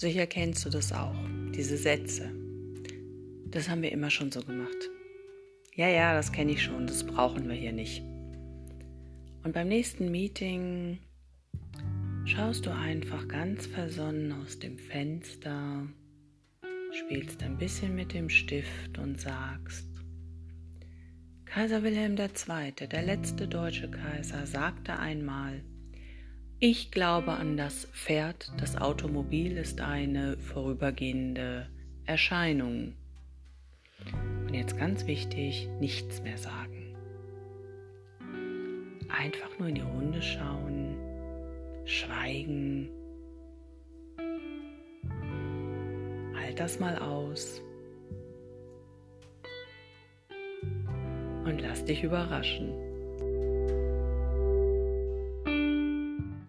Sicher kennst du das auch, diese Sätze. Das haben wir immer schon so gemacht. Ja, ja, das kenne ich schon, das brauchen wir hier nicht. Und beim nächsten Meeting schaust du einfach ganz versonnen aus dem Fenster, spielst ein bisschen mit dem Stift und sagst, Kaiser Wilhelm II., der letzte deutsche Kaiser, sagte einmal, ich glaube an das Pferd, das Automobil ist eine vorübergehende Erscheinung. Und jetzt ganz wichtig, nichts mehr sagen. Einfach nur in die Runde schauen, schweigen. Halt das mal aus. Und lass dich überraschen.